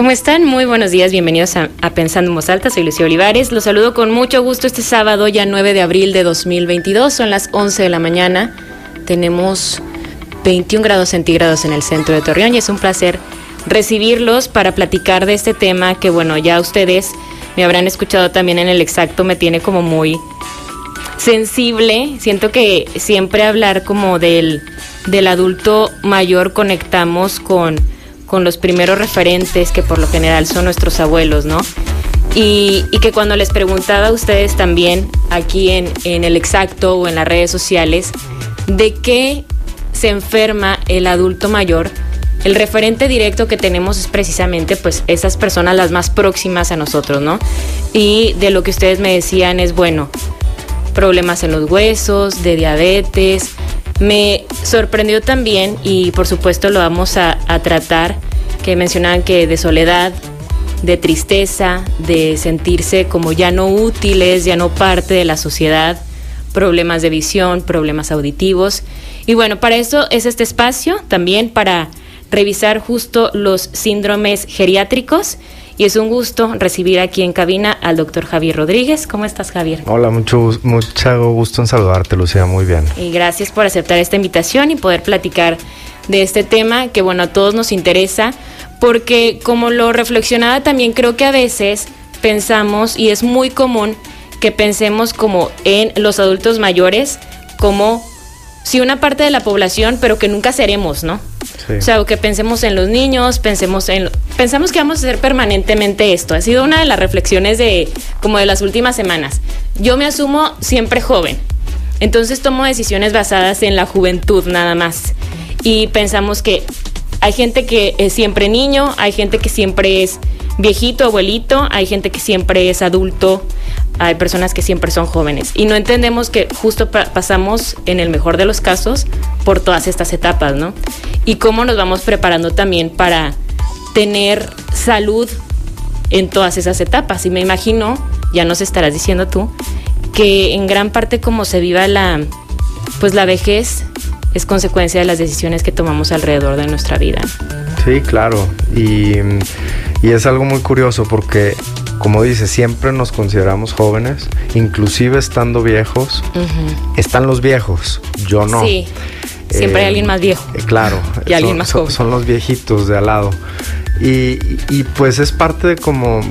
¿Cómo están? Muy buenos días, bienvenidos a, Pensando en Voz Alta, soy Lucía Olivares, los saludo con mucho gusto este sábado, ya 9 de abril de 2022, son las 11 de la mañana, tenemos 21 grados centígrados en el centro de Torreón y es un placer recibirlos para platicar de este tema que bueno, ya ustedes me habrán escuchado también en el exacto, me tiene como muy sensible, siento que siempre hablar como del, del adulto mayor conectamos con con los primeros referentes que por lo general son nuestros abuelos, ¿no? Y, que cuando les preguntaba a ustedes también aquí en, en el exacto o en las redes sociales, de qué se enferma el adulto mayor, el referente directo que tenemos es precisamente pues esas personas las más próximas a nosotros, ¿no? Y de lo que ustedes me decían es, bueno, problemas en los huesos, de diabetes, me sorprendió también, y por supuesto lo vamos a, tratar, que mencionaban que de soledad, de tristeza, de sentirse como ya no útiles, ya no parte de la sociedad, problemas de visión, problemas auditivos. Y bueno, para eso es este espacio, también para revisar justo los síndromes geriátricos y es un gusto recibir aquí en cabina al doctor Javier Rodríguez. ¿Cómo estás, Javier? Hola, mucho, mucho gusto en saludarte, Lucía, muy bien. Y gracias por aceptar esta invitación y poder platicar de este tema que, bueno, a todos nos interesa, porque como lo reflexionaba también creo que a veces pensamos, y es muy común que pensemos como en los adultos mayores, como si una parte de la población, pero que nunca seremos, ¿no? O sea, que pensemos en los niños, pensemos en... Pensamos que vamos a hacer permanentemente esto. Ha sido una de las reflexiones de como de las últimas semanas. Yo me asumo siempre joven. Entonces tomo decisiones basadas en la juventud nada más. Y pensamos que hay gente que es siempre niño, hay gente que siempre es viejito, abuelito, hay gente que siempre es adulto, hay personas que siempre son jóvenes. Y no entendemos que justo pasamos, en el mejor de los casos, por todas estas etapas, ¿no? Y cómo nos vamos preparando también para tener salud en todas esas etapas. Y me imagino, ya nos estarás diciendo tú, que en gran parte como se viva la, pues la vejez es consecuencia de las decisiones que tomamos alrededor de nuestra vida. Sí, claro. Y, y es algo muy curioso porque como dice, siempre nos consideramos jóvenes, inclusive estando viejos. Están los viejos, yo no. Sí, siempre hay alguien más viejo. Eh, claro, y alguien más joven. Son, los viejitos de al lado. Y, pues es parte de como,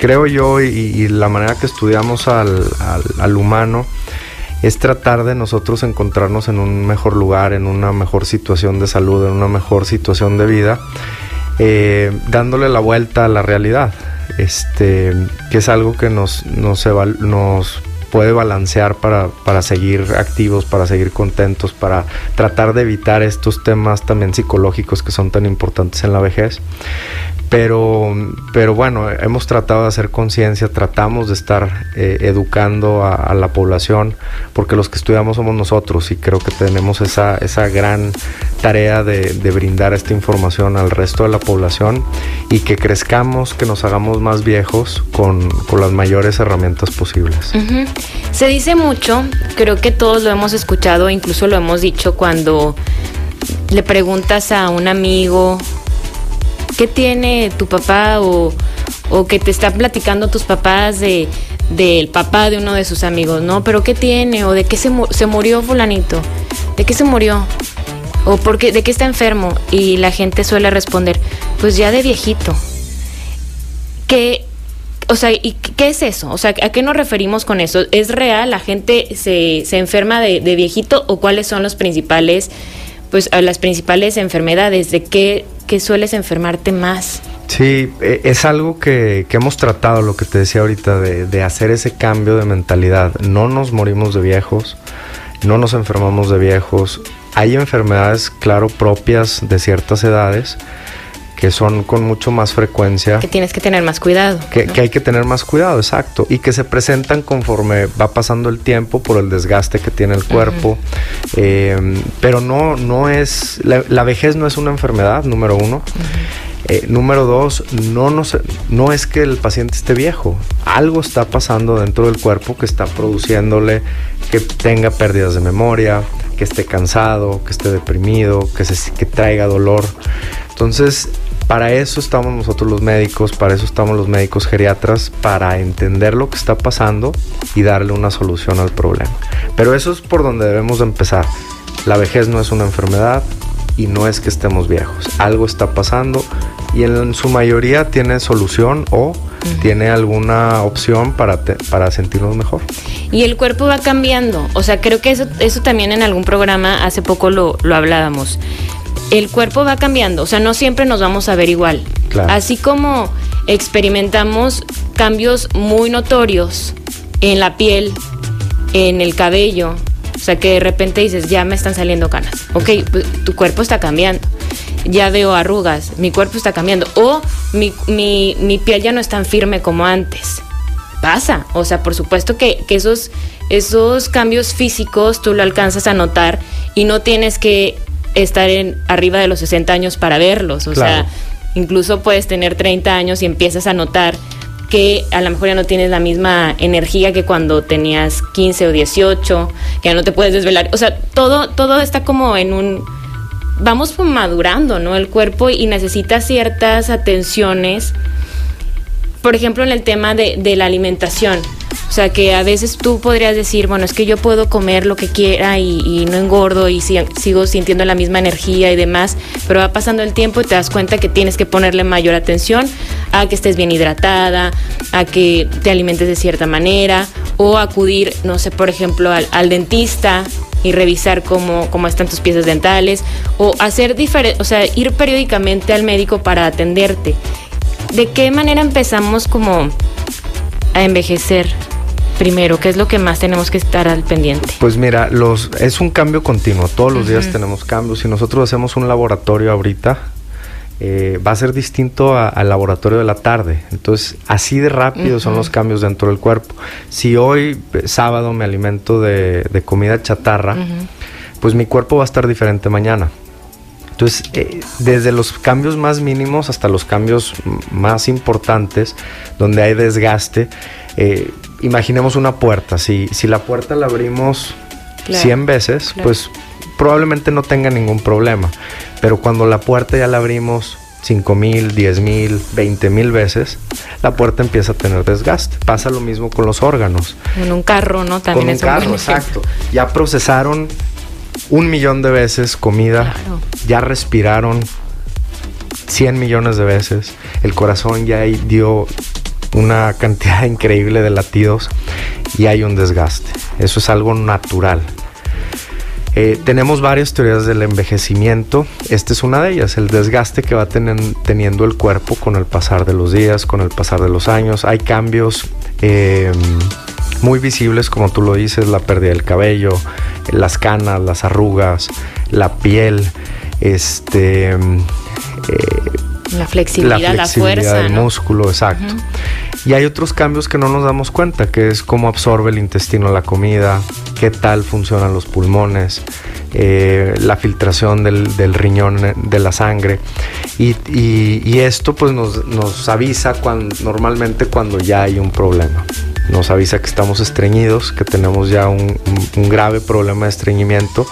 creo yo, y, la manera que estudiamos al, al, humano, es tratar de nosotros encontrarnos en un mejor lugar, en una mejor situación de salud, en una mejor situación de vida, eh, dándole la vuelta a la realidad este, que es algo que nos, nos, nos puede balancear para, para, seguir activos, para seguir contentos, para tratar de evitar estos temas también psicológicos que son tan importantes en la vejez. Pero, pero bueno, hemos tratado de hacer conciencia, tratamos de estar eh, educando a, la población, porque los que estudiamos somos nosotros y creo que tenemos esa, esa gran tarea de, brindar esta información al resto de la población y que crezcamos, que nos hagamos más viejos con, las mayores herramientas posibles. Se dice mucho, creo que todos lo hemos escuchado, incluso lo hemos dicho cuando le preguntas a un amigo ¿qué tiene tu papá o, que te están platicando tus papás de del papá de uno de sus amigos, ¿no? Pero ¿qué tiene? ¿O de qué se, se murió fulanito? ¿De qué se murió? ¿O porque, de qué está enfermo? Y la gente suele responder, pues ya de viejito. ¿Qué, o sea, ¿y qué es eso? O sea, ¿a qué nos referimos con eso? ¿Es real? ¿La gente se, se enferma de, de, viejito? ¿O cuáles son los principales, pues, las principales enfermedades? ¿De qué que sueles enfermarte más. Sí, e, es algo que, hemos tratado, lo que te decía ahorita, de, hacer ese cambio de mentalidad. No nos morimos de viejos, no nos enfermamos de viejos. Hay enfermedades, claro, propias de ciertas edades, que son con mucho más frecuencia. Que tienes que tener más cuidado. Que, que, hay que tener más cuidado, exacto. Y que se presentan conforme va pasando el tiempo por el desgaste que tiene el cuerpo. eh, pero no, no es. La, la, vejez no es una enfermedad, número uno. Eh, número dos, no, no, no es que el paciente esté viejo. Algo está pasando dentro del cuerpo que está produciéndole que tenga pérdidas de memoria, que esté cansado, que esté deprimido, que, se, que traiga dolor. Entonces, para eso estamos nosotros los médicos, para eso estamos los médicos geriatras, para entender lo que está pasando y darle una solución al problema. Pero eso es por donde debemos de empezar. La vejez no es una enfermedad y no es que estemos viejos. Algo está pasando y en su mayoría tiene solución o tiene alguna opción para, te, para sentirnos mejor. Y el cuerpo va cambiando. O sea, creo que eso, eso también en algún programa hace poco lo, lo hablábamos el cuerpo va cambiando, o sea, no siempre nos vamos a ver igual. Claro. Así como experimentamos cambios muy notorios en la piel, en el cabello, o sea, que de repente dices, ya me están saliendo canas. Ok, pues, tu cuerpo está cambiando. Ya veo arrugas, mi cuerpo está cambiando. O mi, mi, mi piel ya no es tan firme como antes. Pasa, o sea, por supuesto que, que esos, esos cambios físicos tú lo alcanzas a notar y no tienes que estar en arriba de los 60 años para verlos. O claro. sea, incluso puedes tener 30 años y empiezas a notar que a lo mejor ya no tienes la misma energía que cuando tenías 15 o 18, que ya no te puedes desvelar. O sea, todo, todo está como en un... Vamos madurando, ¿no? El cuerpo y necesita ciertas atenciones. Por ejemplo, en el tema de, de la alimentación. O sea, que a veces tú podrías decir, bueno, es que yo puedo comer lo que quiera y, no engordo y si, sigo sintiendo la misma energía y demás, pero va pasando el tiempo y te das cuenta que tienes que ponerle mayor atención a que estés bien hidratada, a que te alimentes de cierta manera o acudir, no sé, por ejemplo, al, al dentista y revisar cómo, cómo están tus piezas dentales o hacer diferente, o sea, ir periódicamente al médico para atenderte. ¿De qué manera empezamos como a envejecer? Primero? ¿Qué es lo que más tenemos que estar al pendiente? Pues mira, los, es un cambio continuo. Todos los uh -huh. días tenemos cambios. Si nosotros hacemos un laboratorio ahorita, eh, va a ser distinto al laboratorio de la tarde. Entonces, así de rápido uh -huh. son los cambios dentro del cuerpo. Si hoy, sábado, me alimento de, de comida chatarra, uh -huh. pues mi cuerpo va a estar diferente mañana. Entonces, eh, desde los cambios más mínimos hasta los cambios más importantes, donde hay desgaste, eh, imaginemos una puerta. Si, si, la puerta la abrimos claro, 100 veces, claro. pues probablemente no tenga ningún problema. Pero cuando la puerta ya la abrimos 5 mil, 10 mil, 20 mil veces, la puerta empieza a tener desgaste. Pasa lo mismo con los órganos. En un carro, ¿no? También con un carro, exacto. Ya procesaron un millón de veces comida, claro. ya respiraron 100 millones de veces, el corazón ya dio una cantidad increíble de latidos y hay un desgaste. Eso es algo natural. Eh, tenemos varias teorías del envejecimiento. Esta es una de ellas, el desgaste que va ten teniendo el cuerpo con el pasar de los días, con el pasar de los años. Hay cambios eh, muy visibles, como tú lo dices, la pérdida del cabello, las canas, las arrugas, la piel, este... Eh, la flexibilidad, la, flexibilidad la fuerza, del ¿no? músculo, exacto. Uh -huh. Y hay otros cambios que no nos damos cuenta, que es cómo absorbe el intestino la comida, qué tal funcionan los pulmones, eh, la filtración del, del, riñón de la sangre. Y, y, y esto pues nos, nos avisa cuando, normalmente cuando ya hay un problema. Nos avisa que estamos estreñidos, que tenemos ya un grave problema de estreñimiento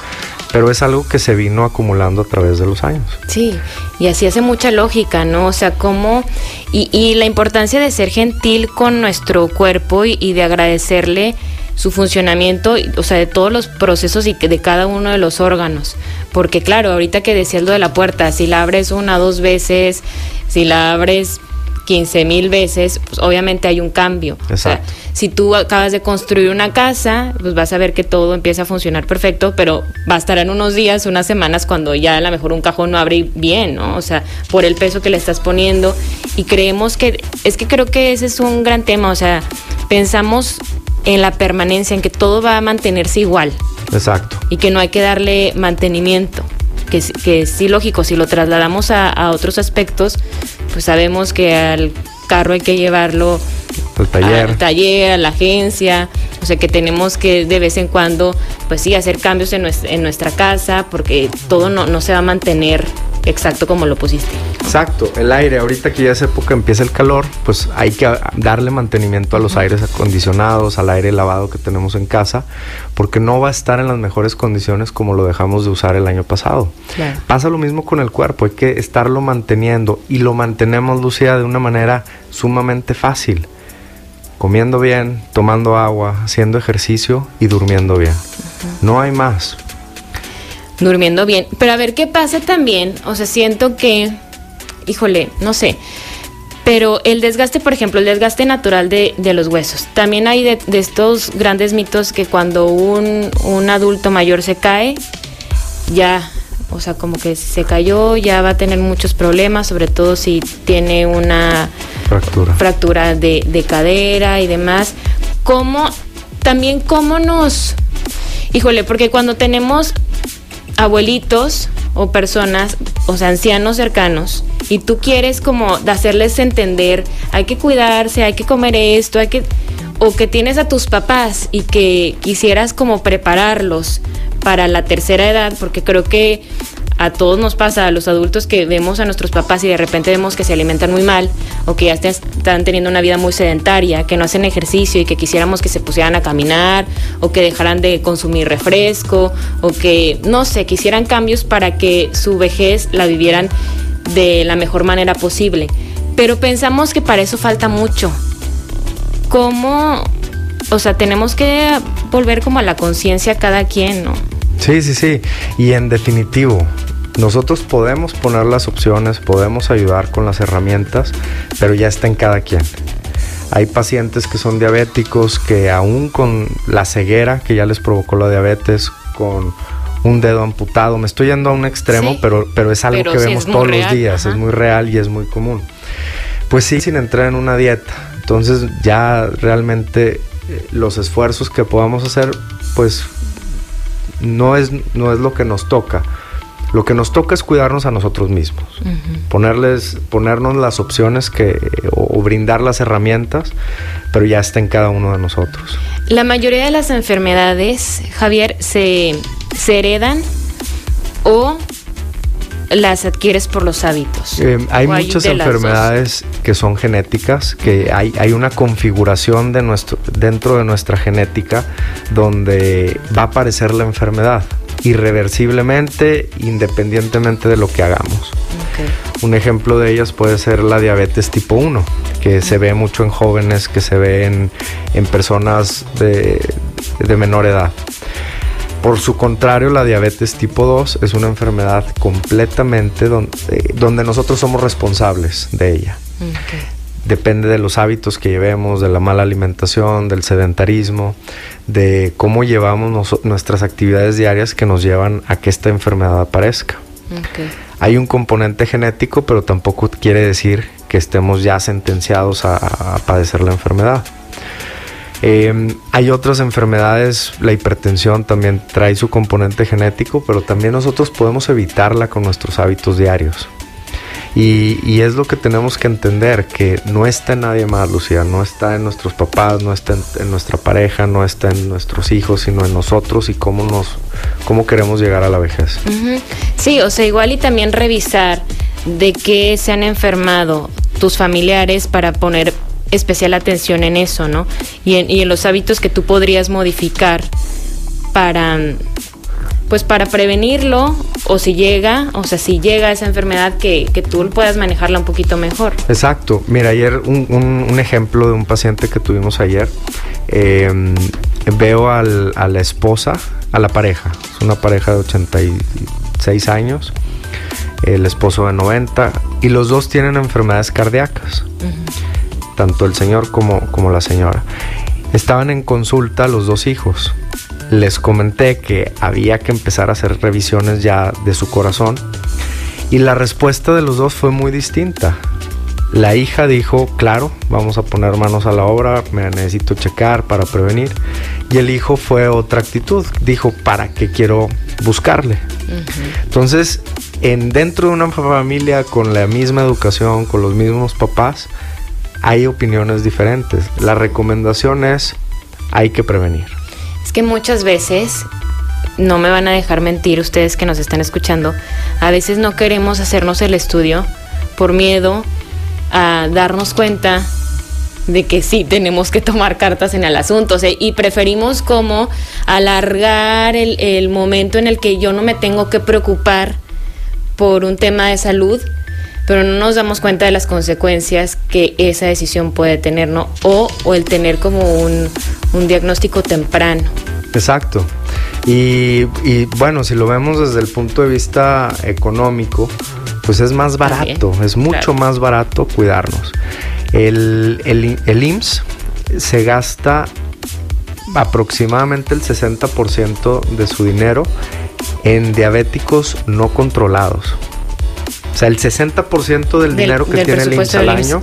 pero es algo que se vino acumulando a través de los años. Sí, y así hace mucha lógica, ¿no? O sea, cómo... Y, y la importancia de ser gentil con nuestro cuerpo y, de agradecerle su funcionamiento, o sea, de todos los procesos y de cada uno de los órganos. Porque claro, ahorita que decía lo de la puerta, si la abres una dos veces, si la abres 15 mil veces, pues obviamente hay un cambio. Exacto. O sea, si tú acabas de construir una casa, pues vas a ver que todo empieza a funcionar perfecto, pero bastarán unos días, unas semanas cuando ya a lo mejor un cajón no abre bien, ¿no? O sea, por el peso que le estás poniendo. Y creemos que, es que creo que ese es un gran tema, o sea, pensamos en la permanencia, en que todo va a mantenerse igual. Exacto. Y que no hay que darle mantenimiento. que, que sí, lógico, si lo trasladamos a, a otros aspectos, pues sabemos que al carro hay que llevarlo al taller. al taller, a la agencia, o sea que tenemos que de vez en cuando, pues sí, hacer cambios en nuestra, en nuestra casa, porque todo no, no se va a mantener exacto como lo pusiste. Exacto, el aire, ahorita que ya es época empieza el calor, pues hay que darle mantenimiento a los aires acondicionados, al aire lavado que tenemos en casa, porque no va a estar en las mejores condiciones como lo dejamos de usar el año pasado. Claro. Pasa lo mismo con el cuerpo, hay que estarlo manteniendo y lo mantenemos, Lucía, de una manera sumamente fácil. Comiendo bien, tomando agua, haciendo ejercicio y durmiendo bien. No hay más. Durmiendo bien. Pero a ver qué pasa también. O sea, siento que, híjole, no sé. Pero el desgaste, por ejemplo, el desgaste natural de, de los huesos. También hay de, de, estos grandes mitos que cuando un, un adulto mayor se cae, ya o sea, como que se cayó, ya va a tener muchos problemas, sobre todo si tiene una fractura, fractura de, de cadera y demás. ¿Cómo, también cómo nos, híjole, porque cuando tenemos abuelitos o personas, o sea, ancianos cercanos, y tú quieres como hacerles entender, hay que cuidarse, hay que comer esto, hay que, o que tienes a tus papás y que quisieras como prepararlos para la tercera edad, porque creo que a todos nos pasa, a los adultos que vemos a nuestros papás y de repente vemos que se alimentan muy mal o que ya están teniendo una vida muy sedentaria, que no hacen ejercicio y que quisiéramos que se pusieran a caminar o que dejaran de consumir refresco o que, no sé, quisieran cambios para que su vejez la vivieran de la mejor manera posible. Pero pensamos que para eso falta mucho. ¿Cómo? O sea, tenemos que volver como a la conciencia cada quien, ¿no? Sí, sí, sí. Y en definitivo, nosotros podemos poner las opciones, podemos ayudar con las herramientas, pero ya está en cada quien. Hay pacientes que son diabéticos que aún con la ceguera que ya les provocó la diabetes, con un dedo amputado, me estoy yendo a un extremo, sí, pero, pero es algo pero que vemos todos real, los días, ajá. es muy real y es muy común. Pues sí, sin entrar en una dieta. Entonces ya realmente eh, los esfuerzos que podamos hacer, pues no es, no es lo que nos toca. Lo que nos toca es cuidarnos a nosotros mismos, ponerles, ponernos las opciones que, o, o brindar las herramientas, pero ya está en cada uno de nosotros. La mayoría de las enfermedades, Javier, se, se heredan o las adquieres por los hábitos. Eh, hay ¿O hay muchas enfermedades que son genéticas, que hay, hay una configuración de nuestro, dentro de nuestra genética donde va a aparecer la enfermedad irreversiblemente, independientemente de lo que hagamos. Un ejemplo de ellas puede ser la diabetes tipo 1, que se ve mucho en jóvenes, que se ve en, en personas de, de menor edad. Por su contrario, la diabetes tipo 2 es una enfermedad completamente donde, donde nosotros somos responsables de ella. Depende de los hábitos que llevemos, de la mala alimentación, del sedentarismo, de cómo llevamos nos- nuestras actividades diarias que nos llevan a que esta enfermedad aparezca. Hay un componente genético, pero tampoco quiere decir que estemos ya sentenciados a, a padecer la enfermedad. Eh, hay otras enfermedades, la hipertensión también trae su componente genético, pero también nosotros podemos evitarla con nuestros hábitos diarios. Y, y es lo que tenemos que entender, que no está en nadie más, Lucía, no está en nuestros papás, no está en, nuestra pareja, no está en nuestros hijos, sino en nosotros y cómo, nos, cómo queremos llegar a la vejez. Sí, o sea, igual y también revisar de qué se han enfermado tus familiares para poner especial atención en eso, ¿no? Y en, y en los hábitos que tú podrías modificar para, pues para prevenirlo o si llega, o sea, si llega esa enfermedad que, que tú puedas manejarla un poquito mejor. Exacto. Mira, ayer un, un- un ejemplo de un paciente que tuvimos ayer. eh, veo al- a la esposa, a la pareja. Es una pareja de 86 años. El esposo de 90. Y los dos tienen enfermedades cardíacas. Tanto el señor como, como la señora. Estaban en consulta los dos hijos. Les comenté que había que empezar a hacer revisiones ya de su corazón. Y la respuesta de los dos fue muy distinta. La hija dijo, claro, vamos a poner manos a la obra, me necesito checar para prevenir. Y el hijo fue otra actitud. Dijo, ¿para qué quiero buscarle? Entonces, en, dentro de una familia con la misma educación, con los mismos papás, hay opiniones diferentes. La recomendación es, hay que prevenir. Es que muchas veces, no me van a dejar mentir ustedes que nos están escuchando, a veces no queremos hacernos el estudio por miedo a darnos cuenta de que sí tenemos que tomar cartas en el asunto. y preferimos como alargar el, el, momento en el que yo no me tengo que preocupar por un tema de salud, pero no nos damos cuenta de las consecuencias que esa decisión puede tener, ¿no? O, o el tener como un, un diagnóstico temprano. Exacto. Y, y, bueno, si lo vemos desde el punto de vista económico, pues es más barato, es mucho más barato cuidarnos. El, el, el IMSS se gasta aproximadamente el 60% de su dinero en diabéticos no controlados. O sea, el 60% del, dinero que tiene el IMSS al año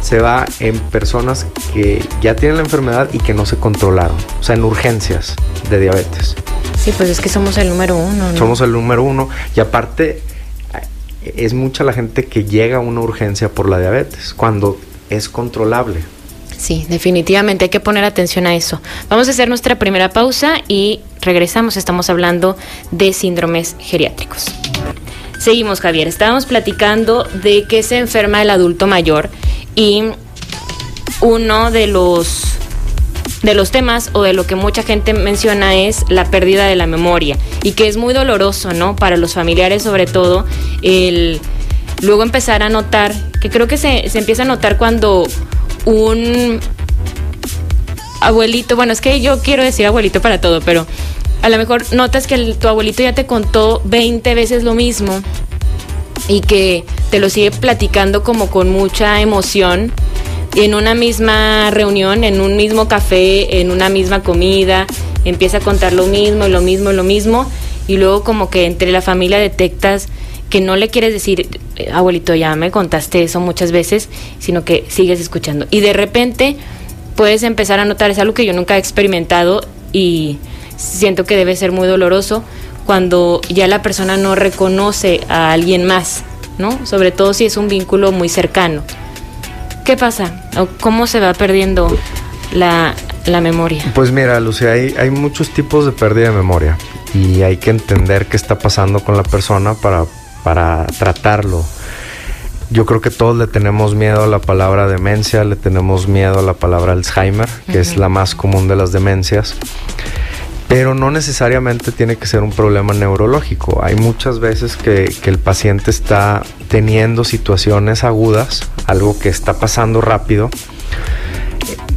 se va en personas que ya tienen la enfermedad y que no se controlaron. O sea, en urgencias de diabetes. Sí, pues es que somos el número uno. Somos el número uno. Y aparte, es mucha la gente que llega a una urgencia por la diabetes, cuando es controlable. Sí, definitivamente hay que poner atención a eso. Vamos a hacer nuestra primera pausa y regresamos. Estamos hablando de síndromes geriátricos. Seguimos, Javier. Estábamos platicando de que se enferma el adulto mayor y uno de los de los temas o de lo que mucha gente menciona es la pérdida de la memoria y que es muy doloroso, ¿no? Para los familiares sobre todo, el luego empezar a notar, que creo que se, se empieza a notar cuando un abuelito, bueno, es que yo quiero decir abuelito para todo, pero a lo mejor notas que tu abuelito ya te contó 20 veces lo mismo y que te lo sigue platicando como con mucha emoción en una misma reunión, en un mismo café, en una misma comida, empieza a contar lo mismo lo mismo lo mismo, y luego como que entre la familia detectas que no le quieres decir, abuelito, ya me contaste eso muchas veces, sino que sigues escuchando. Y de repente puedes empezar a notar, es algo que yo nunca he experimentado y siento que debe ser muy doloroso cuando ya la persona no reconoce a alguien más, ¿no? Sobre todo si es un vínculo muy cercano. ¿Qué pasa? ¿Cómo se va perdiendo la, memoria? Pues mira, Lucía, hay, hay muchos tipos de pérdida de memoria y hay que entender qué está pasando con la persona para, para tratarlo. Yo creo que todos le tenemos miedo a la palabra demencia, le tenemos miedo a la palabra Alzheimer, que es la más común de las demencias pero no necesariamente tiene que ser un problema neurológico. Hay muchas veces que, el paciente está teniendo situaciones agudas, algo que está pasando rápido,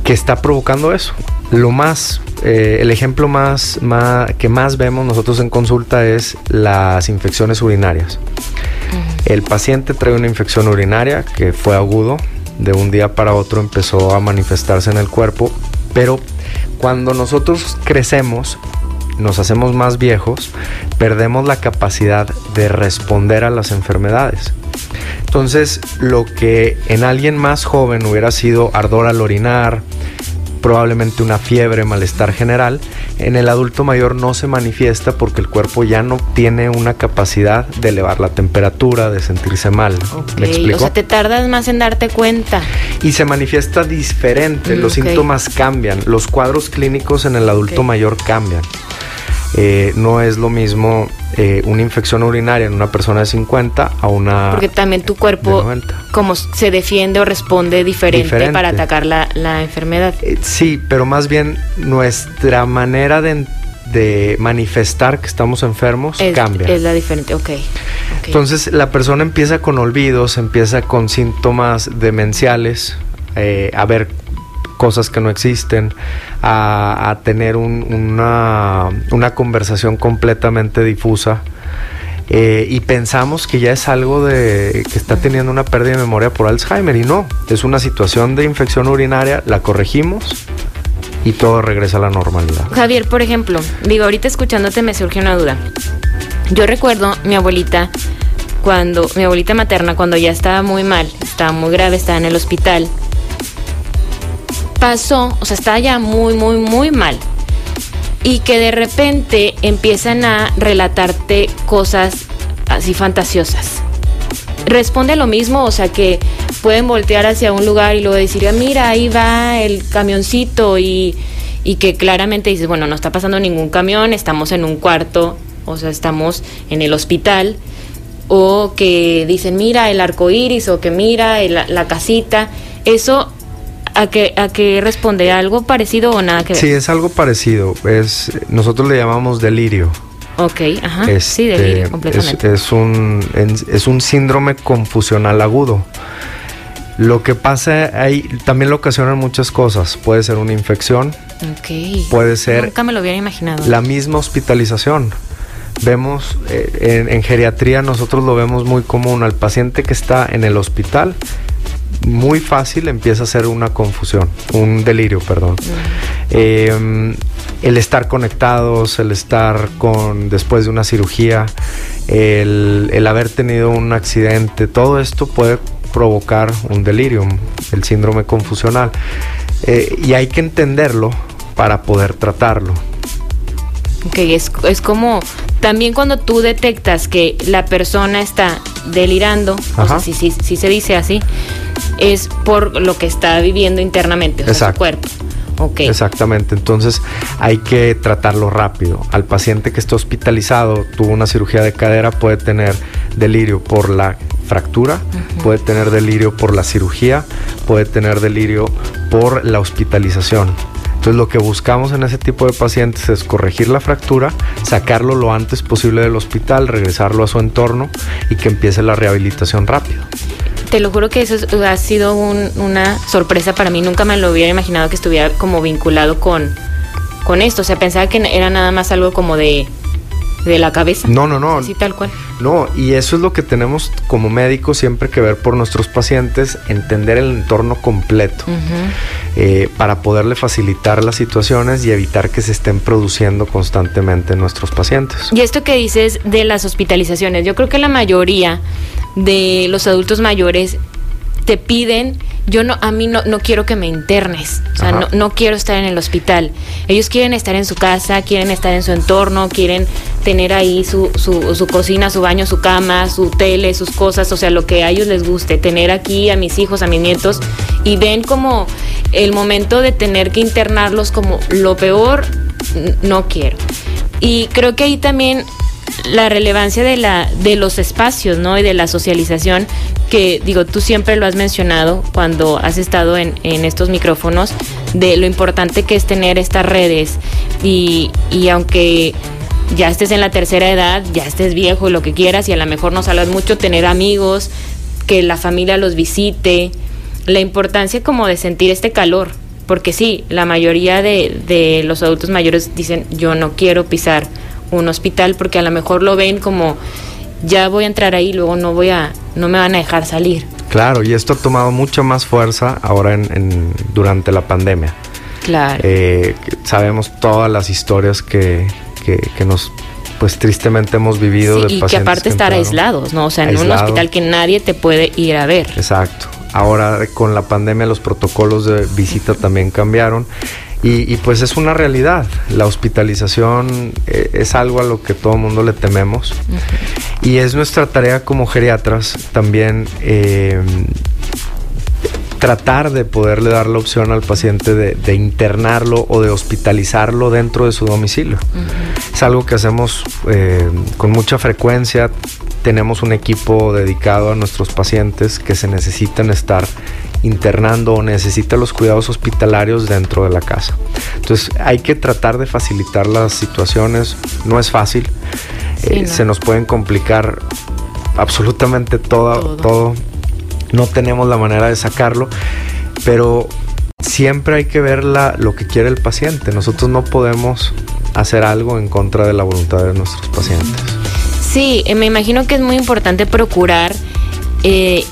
que está provocando eso. Lo más, eh, el ejemplo más, que más vemos nosotros en consulta es las infecciones urinarias. El paciente trae una infección urinaria que fue agudo, de un día para otro empezó a manifestarse en el cuerpo, pero cuando nosotros crecemos, nos hacemos más viejos, perdemos la capacidad de responder a las enfermedades. Entonces, lo que en alguien más joven hubiera sido ardor al orinar, probablemente una fiebre, malestar general, en el adulto mayor no se manifiesta porque el cuerpo ya no tiene una capacidad de elevar la temperatura, de sentirse mal. ¿Me explico? O sea, te tardas más en darte cuenta. Y se manifiesta diferente, los síntomas cambian, los cuadros clínicos en el adulto mayor cambian. Eh, no es lo mismo eh, una infección urinaria en una persona de 50 a una porque también tu cuerpo como se defiende o responde diferente, para atacar la, enfermedad. Eh, sí pero más bien nuestra manera de, manifestar que estamos enfermos cambia. es la diferente ok entonces la persona empieza con olvidos empieza con síntomas demenciales a ver cosas que no existen, a, tener una, conversación completamente difusa. Eh, y pensamos que ya es algo de que está teniendo una pérdida de memoria por Alzheimer y no, es una situación de infección urinaria, la corregimos y todo regresa a la normalidad. Javier, por ejemplo, digo, ahorita escuchándote me surge una duda. Yo recuerdo mi abuelita cuando mi abuelita materna cuando ya estaba muy mal, estaba muy grave, estaba en el hospital pasó, o sea, estaba ya muy, muy, muy mal. y que de repente empiezan a relatarte cosas así fantasiosas. Responde lo mismo, o sea que pueden voltear hacia un lugar y luego decir, "Ah, mira, ahí va el camioncito y, y que claramente dices, bueno, no está pasando ningún camión, estamos en un cuarto, o sea, estamos en el hospital, o que dicen, mira el arco iris, o que mira la casita, eso a que, a que responde algo parecido o nada que ver. Sí, es algo parecido. Es, nosotros le llamamos delirio. Ok, ajá. sí, Este, delirio, es, completamente. es un, es- es un síndrome confusional agudo. Lo que pasa ahí también lo ocasionan muchas cosas. Puede ser una infección, Ok. puede ser Nunca me lo hubiera imaginado. la misma hospitalización. Vemos eh, en, en geriatría nosotros lo vemos muy común al paciente que está en el hospital. Muy fácil empieza a ser una confusión, un delirio, perdón. Eh, el estar conectados, el estar con después de una cirugía, el, el haber tenido un accidente, todo esto puede provocar un delirium, el síndrome confusional. Eh, y hay que entenderlo para poder tratarlo. Ok, es, es como también cuando tú detectas que la persona está delirando, o sea, si, si, si se dice así, es por lo que está viviendo internamente, o sea, su cuerpo. Ok. Exactamente, entonces hay que tratarlo rápido. Al paciente que está hospitalizado, tuvo una cirugía de cadera, puede tener delirio por la fractura, puede tener delirio por la cirugía, puede tener delirio por la hospitalización. Entonces lo que buscamos en ese tipo de pacientes es corregir la fractura, sacarlo lo antes posible del hospital, regresarlo a su entorno y que empiece la rehabilitación rápido. Te lo juro que eso es- ha sido un- una sorpresa para mí. Nunca me lo hubiera imaginado que estuviera como vinculado con, con esto. O sea, pensaba que era nada más algo como de, de la cabeza. No, no, no. Así tal cual. No, y eso es lo que tenemos como médicos siempre que ver por nuestros pacientes, entender el entorno completo eh, para poderle facilitar las situaciones y evitar que se estén produciendo constantemente en nuestros pacientes. Y esto que dices de las hospitalizaciones, yo creo que la mayoría de los adultos mayores te piden, yo no, a mí no, no quiero que me internes, o sea, no, no quiero estar en el hospital. Ellos quieren estar en su casa, quieren estar en su entorno, quieren tener ahí su, su, su cocina, su baño, su cama, su tele, sus cosas, o sea, lo que a ellos les guste, tener aquí a mis hijos, a mis nietos, y ven como el momento de tener que internarlos como lo peor, no quiero. Y creo que ahí también la relevancia de la de los espacios, ¿no? Y de la socialización que digo, tú siempre lo has mencionado cuando has estado en, en estos micrófonos de lo importante que es tener estas redes y, y aunque ya estés en la tercera edad, ya estés viejo lo que quieras y a lo mejor no salgas mucho, tener amigos, que la familia los visite, la importancia como de sentir este calor, porque sí, la mayoría de, de los adultos mayores dicen yo no quiero pisar un hospital porque a lo mejor lo ven como ya voy a entrar ahí, luego no voy a, no me van a dejar salir. Claro, y esto ha tomado mucha más fuerza ahora en, en- durante la pandemia. Claro. Eh, que sabemos todas las historias que, que- que nos, pues tristemente hemos vivido de Sí, y que pacientes aparte estar entraron. aislados, ¿no? O sea, en un Aislados. hospital que nadie te puede ir a ver. Exacto. Ahora con la pandemia los protocolos de visita también cambiaron y, y, pues es una realidad. La hospitalización eh, es algo a lo que todo el mundo le tememos y es nuestra tarea como geriatras también eh, tratar de poderle dar la opción al paciente de, de internarlo o de hospitalizarlo dentro de su domicilio. Es algo que hacemos eh, con mucha frecuencia. Tenemos un equipo dedicado a nuestros pacientes que se necesitan estar internando o necesitan los cuidados hospitalarios dentro de la casa. Entonces hay que tratar de facilitar las situaciones. No es fácil. Sí, Eh, no. Se nos pueden complicar absolutamente todo, Todo. todo. No tenemos la manera de sacarlo, pero siempre hay que ver la- lo que quiere el paciente. Nosotros no podemos hacer algo en contra de la voluntad de nuestros pacientes. Sí, eh, me imagino que es muy importante procurar eh,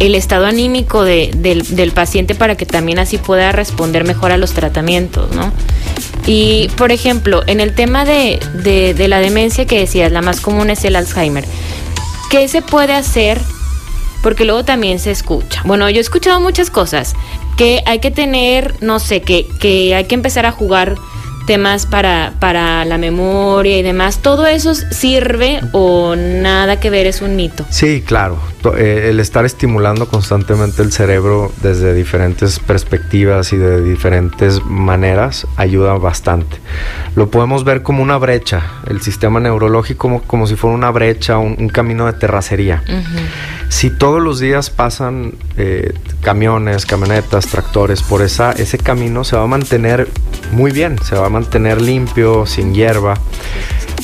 el estado anímico de- del, del paciente para que también así pueda responder mejor a los tratamientos, ¿no? Y, por ejemplo, en el tema de, de- la demencia que decías, la más común es el Alzheimer. ¿Qué se puede hacer? Porque luego también se escucha. Bueno, yo he escuchado muchas cosas. Que hay que tener, no sé, que, que hay que empezar a jugar temas para, para la memoria y demás, ¿todo eso sirve o nada que ver es un mito? Sí, claro. Eh, el estar estimulando constantemente el cerebro desde diferentes perspectivas y de diferentes maneras ayuda bastante. Lo podemos ver como una brecha, el sistema neurológico como, como si fuera una brecha, un, camino de terracería. Si todos los días pasan eh, camiones, camionetas, tractores por esa, ese camino, se va a mantener muy bien, se va a mantener limpio, sin hierba.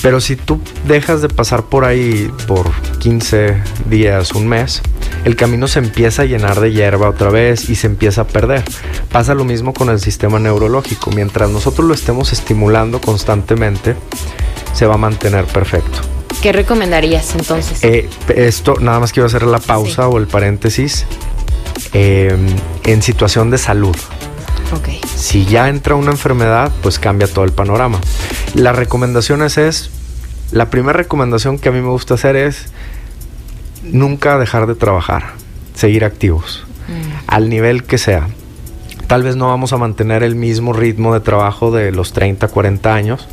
Pero si tú dejas de pasar por ahí por 15 días, un mes, el camino se empieza a llenar de hierba otra vez y se empieza a perder. Pasa lo mismo con el sistema neurológico. Mientras nosotros lo estemos estimulando constantemente, se va a mantener perfecto. ¿Qué recomendarías entonces? Eh, esto, nada más quiero hacer la pausa o el paréntesis. Eh, en situación de salud. Si ya entra una enfermedad, pues cambia todo el panorama. Las recomendaciones es, la primera recomendación que a mí me gusta hacer es nunca dejar de trabajar, seguir activos, mm. al nivel que sea. Tal vez no vamos a mantener el mismo ritmo de trabajo de los 30, 40 años,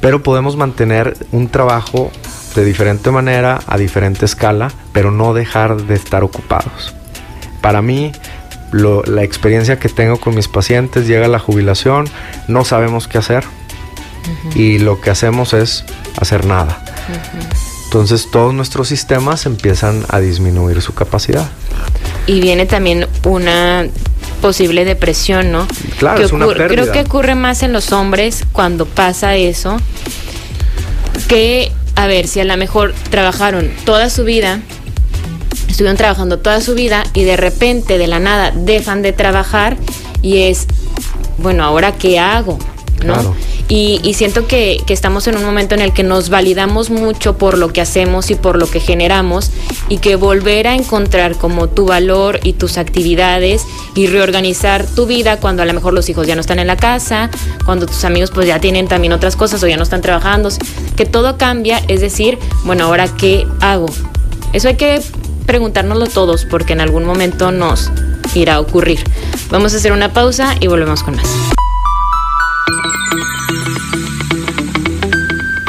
pero podemos mantener un trabajo de diferente manera, a diferente escala, pero no dejar de estar ocupados. Para mí, la experiencia que tengo con mis pacientes, llega la jubilación, no sabemos qué hacer y lo que hacemos es hacer nada. Entonces todos nuestros sistemas empiezan a disminuir su capacidad. Y viene también una posible depresión, ¿no? Claro, es una pérdida. Creo que ocurre más en los hombres cuando pasa eso, que, a ver, si a lo mejor trabajaron toda su vida estuvieron trabajando toda su vida y de repente, de la nada, dejan de trabajar y es, bueno, ¿ahora qué hago? ¿no? Y, siento que, estamos en un momento en el que nos validamos mucho por lo que hacemos y por lo que generamos y que volver a encontrar como tu valor y tus actividades y reorganizar tu vida cuando a lo mejor los hijos ya no están en la casa, cuando tus amigos pues ya tienen también otras cosas o ya no están trabajando, que todo cambia, es decir, bueno, ahora qué hago. Eso hay que preguntárnoslo todos porque en algún momento nos irá a ocurrir. Vamos a hacer una pausa y volvemos con más.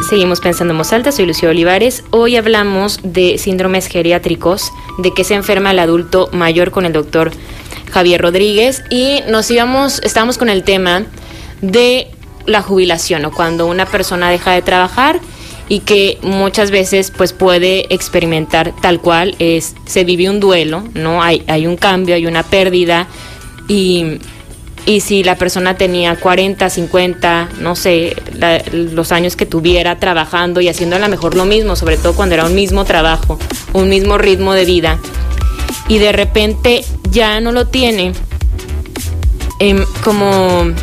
Seguimos pensando en voz alta, soy Lucio Olivares. Hoy hablamos de síndromes geriátricos, de que se enferma el adulto mayor con el doctor Javier Rodríguez y nos íbamos, estábamos con el tema de la jubilación o cuando una persona deja de trabajar y que muchas veces pues puede experimentar tal cual es se vive un duelo no hay hay un cambio hay una pérdida y y si la persona tenía 40, 50, no sé, los años que tuviera trabajando y haciendo a lo mejor lo mismo, sobre todo cuando era un mismo trabajo, un mismo ritmo de vida, y de repente ya no lo tiene, em, como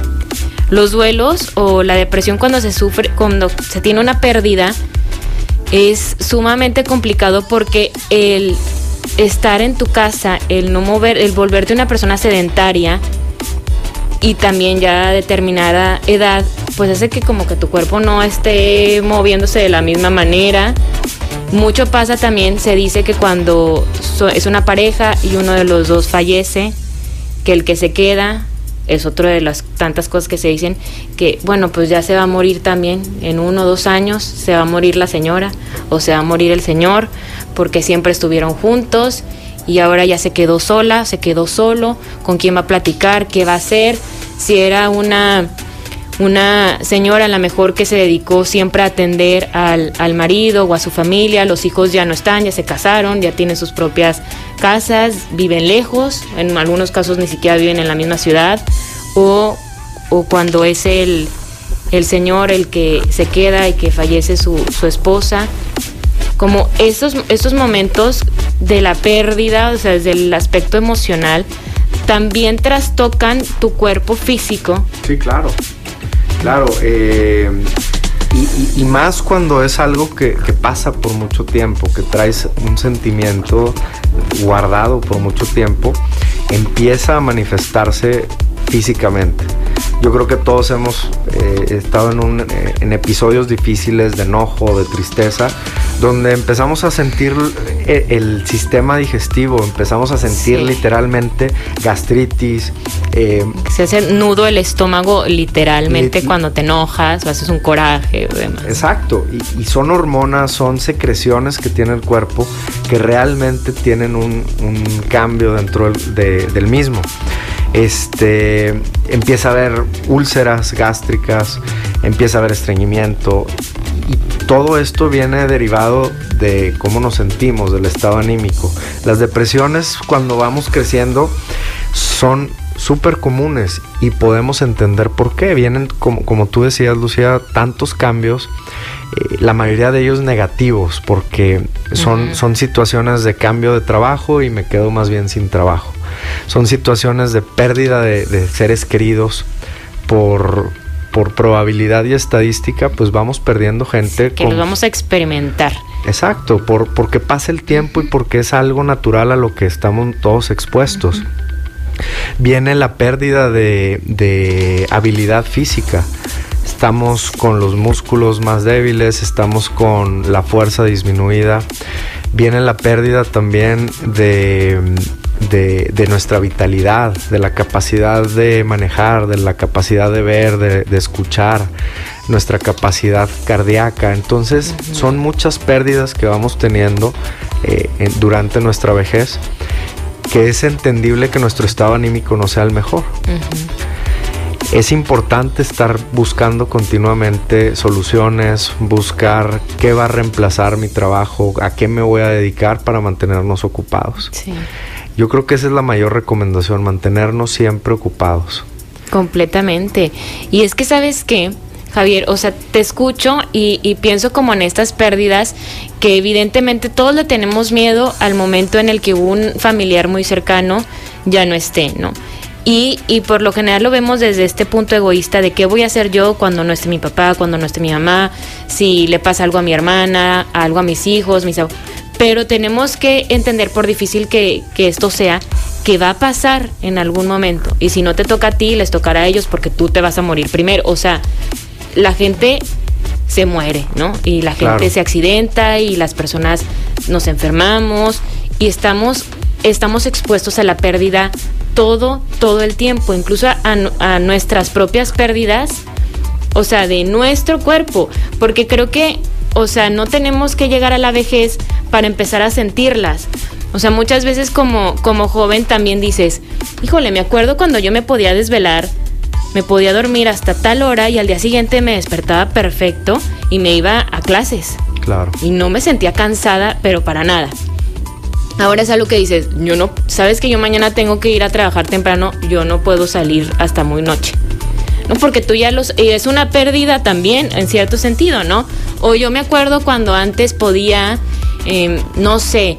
los duelos o la depresión cuando se sufre, cuando se tiene una pérdida, es sumamente complicado porque el estar en tu casa, el no mover, el volverte una persona sedentaria y también ya a determinada edad, pues hace que como que tu cuerpo no esté moviéndose de la misma manera. Mucho pasa también, se dice que cuando es una pareja y uno de los dos fallece, que el que se queda es otra de las tantas cosas que se dicen que, bueno, pues ya se va a morir también en uno o dos años, se va a morir la señora o se va a morir el señor, porque siempre estuvieron juntos y ahora ya se quedó sola, se quedó solo, con quién va a platicar, qué va a hacer, si era una una señora a lo mejor que se dedicó siempre a atender al, al, marido o a su familia, los hijos ya no están, ya se casaron, ya tienen sus propias casas, viven lejos, en algunos casos ni siquiera viven en la misma ciudad, o, o cuando es el, el, señor el que se queda y que fallece su, su esposa. Como estos, estos momentos de la pérdida, o sea, desde el aspecto emocional, también trastocan tu cuerpo físico. Sí, claro. Claro, eh, y, más cuando es algo que, pasa por mucho tiempo, que traes un sentimiento guardado por mucho tiempo, empieza a manifestarse físicamente. Yo creo que todos hemos eh, estado en, un, eh, en episodios difíciles de enojo, de tristeza, donde empezamos a sentir eh, el, sistema digestivo, empezamos a sentir Sí. literalmente gastritis, eh, Se hace nudo el estómago literalmente Lit- cuando te enojas o haces un coraje o demás. Exacto, y, y son hormonas, son secreciones que tiene el cuerpo que realmente tienen un, un cambio dentro del, de- del mismo. Este, empieza a haber úlceras gástricas, empieza a haber estreñimiento y todo esto viene derivado de cómo nos sentimos, del estado anímico. Las depresiones cuando vamos creciendo son súper comunes y podemos entender por qué. Vienen, como, como tú decías, Lucía, tantos cambios, eh, la mayoría de ellos negativos, porque son, son situaciones de cambio de trabajo y me quedo más bien sin trabajo. Son situaciones de pérdida de, de seres queridos por, por probabilidad y estadística, pues vamos perdiendo gente. Que con- los vamos a experimentar. Exacto, por, porque pasa el tiempo y porque es algo natural a lo que estamos todos expuestos. Viene la pérdida de, de habilidad física. Estamos con los músculos más débiles, estamos con la fuerza disminuida. Viene la pérdida también de, de- de nuestra vitalidad, de la capacidad de manejar, de la capacidad de ver, de, de escuchar, nuestra capacidad cardíaca. Entonces son muchas pérdidas que vamos teniendo eh, en- durante nuestra vejez que es entendible que nuestro estado anímico no sea el mejor. Es importante estar buscando continuamente soluciones, buscar qué va a reemplazar mi trabajo, a qué me voy a dedicar para mantenernos ocupados. Sí. Yo creo que esa es la mayor recomendación, mantenernos siempre ocupados. Completamente. Y es que, ¿sabes qué? Javier, o sea, te escucho y, y pienso como en estas pérdidas que evidentemente todos le tenemos miedo al momento en el que un familiar muy cercano ya no esté, ¿no? Y, y por lo general lo vemos desde este punto egoísta de qué voy a hacer yo cuando no esté mi papá, cuando no esté mi mamá, si le pasa algo a mi hermana, algo a mis hijos, mis ab- Pero tenemos que entender, por difícil que, que esto sea, que va a pasar en algún momento. Y si no te toca a ti, les tocará a ellos porque tú te vas a morir primero. O sea, la gente se muere, ¿no? Y la gente Claro. se accidenta y las personas nos enfermamos y estamos, estamos expuestos a la pérdida todo, todo el tiempo, incluso a, a nuestras propias pérdidas, o sea, de nuestro cuerpo, porque creo que, o sea, no tenemos que llegar a la vejez para empezar a sentirlas. O sea, muchas veces como, como joven también dices, híjole, me acuerdo cuando yo me podía desvelar, me podía dormir hasta tal hora y al día siguiente me despertaba perfecto y me iba a clases. Claro. Y no me sentía cansada, pero para nada. Ahora es algo que dices, yo no, sabes que yo mañana tengo que ir a trabajar temprano, yo no puedo salir hasta muy noche. No, porque tú ya los, y es una pérdida también, en cierto sentido, ¿no? O yo me acuerdo cuando antes podía, eh, no sé,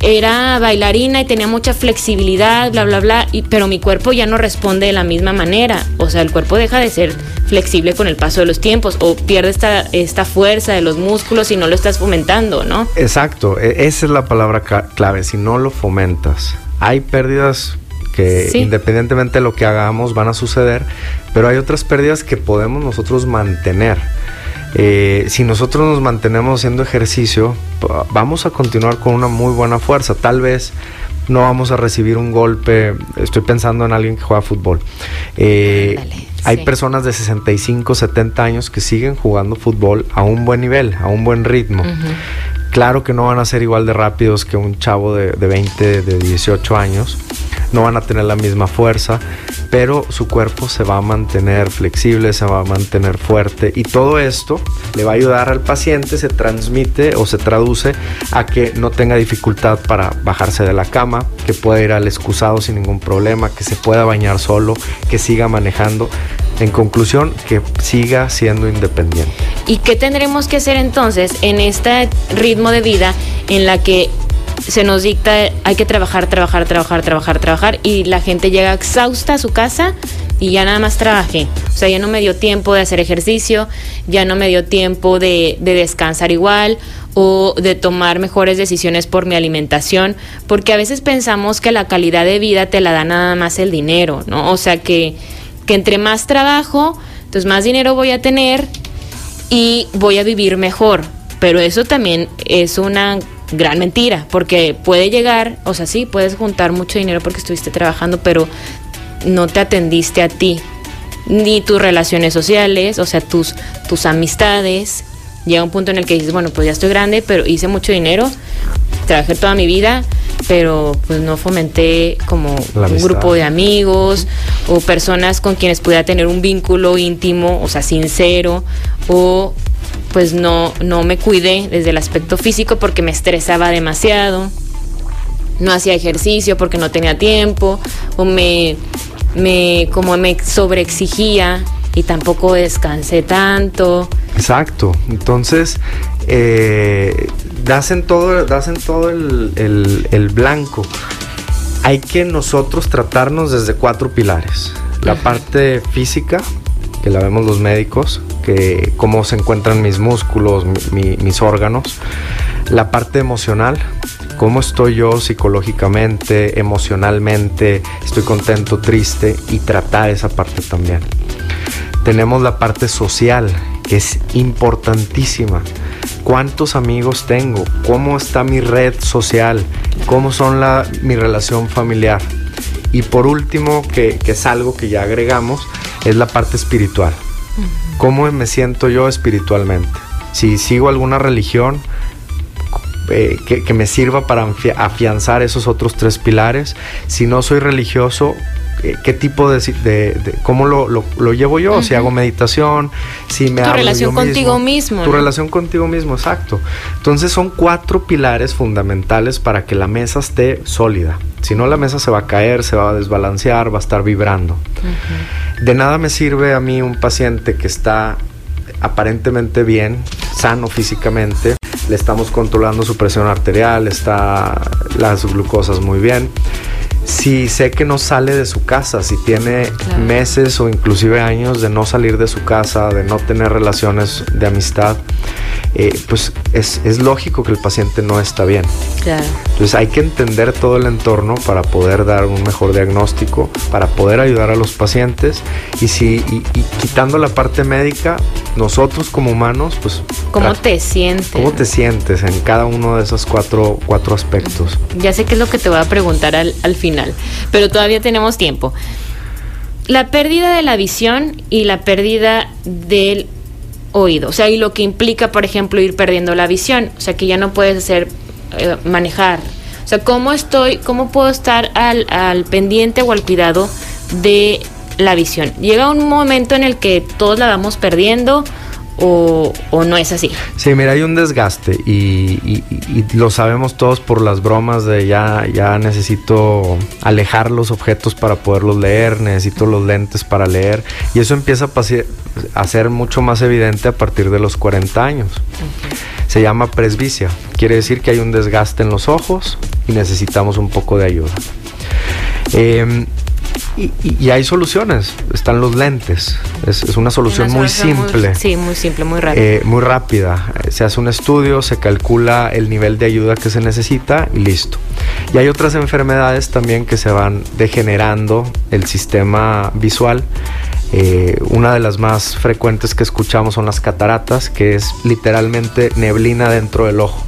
era bailarina y tenía mucha flexibilidad, bla, bla, bla, y, pero mi cuerpo ya no responde de la misma manera. O sea, el cuerpo deja de ser flexible con el paso de los tiempos o pierde esta, esta fuerza de los músculos y no lo estás fomentando, ¿no? Exacto, e- esa es la palabra clave, si no lo fomentas. Hay pérdidas que Sí. independientemente de lo que hagamos van a suceder, pero hay otras pérdidas que podemos nosotros mantener. Eh, si nosotros nos mantenemos haciendo ejercicio, vamos a continuar con una muy buena fuerza. Tal vez no vamos a recibir un golpe. Estoy pensando en alguien que juega fútbol. Eh, hay sí. personas de 65, 70 años que siguen jugando fútbol a un buen nivel, a un buen ritmo. Claro que no van a ser igual de rápidos que un chavo de, de 20, de 18 años. No van a tener la misma fuerza, pero su cuerpo se va a mantener flexible, se va a mantener fuerte y todo esto le va a ayudar al paciente, se transmite o se traduce a que no tenga dificultad para bajarse de la cama, que pueda ir al excusado sin ningún problema, que se pueda bañar solo, que siga manejando. En conclusión, que siga siendo independiente. ¿Y qué tendremos que hacer entonces en este ritmo de vida en la que se nos dicta hay que trabajar, trabajar, trabajar, trabajar, trabajar y la gente llega exhausta a su casa y ya nada más trabajé? O sea, ya no me dio tiempo de hacer ejercicio, ya no me dio tiempo de, de descansar igual o de tomar mejores decisiones por mi alimentación, porque a veces pensamos que la calidad de vida te la da nada más el dinero, ¿no? O sea que, que entre más trabajo, entonces más dinero voy a tener y voy a vivir mejor. Pero eso también es una gran mentira, porque puede llegar, o sea, sí, puedes juntar mucho dinero porque estuviste trabajando, pero no te atendiste a ti, ni tus relaciones sociales, o sea, tus, tus amistades. Llega un punto en el que dices, bueno, pues ya estoy grande, pero hice mucho dinero, trabajé toda mi vida, pero pues no fomenté como un grupo de amigos o personas con quienes pudiera tener un vínculo íntimo, o sea, sincero, o pues no, no me cuidé desde el aspecto físico porque me estresaba demasiado, no hacía ejercicio porque no tenía tiempo, o me, me como me sobreexigía y tampoco descansé tanto. Exacto, entonces eh, das en todo, das en todo el, el, blanco. Hay que nosotros tratarnos desde cuatro pilares. La parte física, que la vemos los médicos, que cómo se encuentran mis músculos, mis órganos. La parte emocional, cómo estoy yo psicológicamente, emocionalmente, estoy contento, triste y tratar esa parte también. Tenemos la parte social, que es importantísima. ¿Cuántos amigos tengo? ¿Cómo está mi red social? ¿Cómo son la, mi relación familiar? Y por último, que, que, es algo que ya agregamos, es la parte espiritual. ¿Cómo me siento yo espiritualmente? Si sigo alguna religión eh, que, que, me sirva para afianzar esos otros tres pilares. Si no soy religioso, qué tipo de, de, cómo lo, lo, llevo yo, si hago meditación, si me tu relación contigo mismo, tu relación contigo mismo, exacto. Entonces son cuatro pilares fundamentales para que la mesa esté sólida. Si no la mesa se va a caer, se va a desbalancear, va a estar vibrando. De nada me sirve a mí un paciente que está aparentemente bien, sano físicamente, le estamos controlando su presión arterial, está las glucosas muy bien si sé que no sale de su casa, si tiene meses o inclusive años de no salir de su casa, de no tener relaciones de amistad, eh, pues es, lógico que el paciente no está bien. Entonces hay que entender todo el entorno para poder dar un mejor diagnóstico, para poder ayudar a los pacientes y si quitando la parte médica, nosotros como humanos, pues... ¿Cómo te sientes? ¿Cómo te sientes en cada uno de esos cuatro, cuatro aspectos? Ya sé qué es lo que te voy a preguntar al, al final, pero todavía tenemos tiempo. La pérdida de la visión y la pérdida del oído. O sea, y lo que implica, por ejemplo, ir perdiendo la visión. O sea, que ya no puedes hacer, eh, manejar. O sea, ¿cómo estoy, cómo puedo estar al, al pendiente o al cuidado de la visión? Llega un momento en el que todos la vamos perdiendo o, no es así? Sí, mira, hay un desgaste y, lo sabemos todos por las bromas de ya, ya necesito alejar los objetos para poderlos leer, necesito los lentes para leer y eso empieza a, ser mucho más evidente a partir de los 40 años. Se llama presbicia, quiere decir que hay un desgaste en los ojos y necesitamos un poco de ayuda. Em, y, hay soluciones, están los lentes. Es, una solución muy simple. sí, muy simple, muy rápida. Eh, muy rápida. Se hace un estudio, se calcula el nivel de ayuda que se necesita y listo. Y hay otras enfermedades también que se van degenerando el sistema visual. Eh, una de las más frecuentes que escuchamos son las cataratas, que es literalmente neblina dentro del ojo.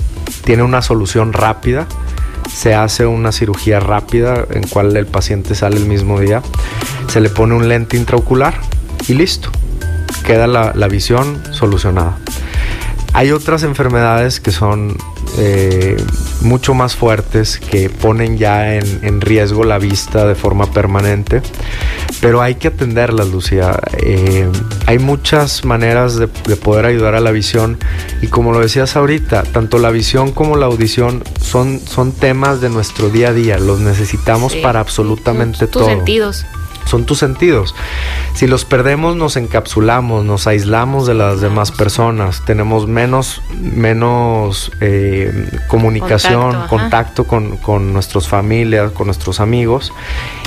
Tiene una solución rápida se hace una cirugía rápida en cual el paciente sale el mismo día, se le pone un lente intraocular y listo, queda la, la visión solucionada. Hay otras enfermedades que son eh, mucho más fuertes, que ponen ya en, riesgo la vista de forma permanente, pero hay que atenderlas, Lucía. Eh, hay muchas maneras de, poder ayudar a la visión y como lo decías ahorita, tanto la visión como la audición son, son temas de nuestro día a día, los necesitamos para absolutamente todo. Tus sentidos. Son tus sentidos. Si los perdemos nos encapsulamos, nos aislamos de las demás personas, tenemos menos, menos eh, comunicación, contacto, con, con nuestras familias, con nuestros amigos.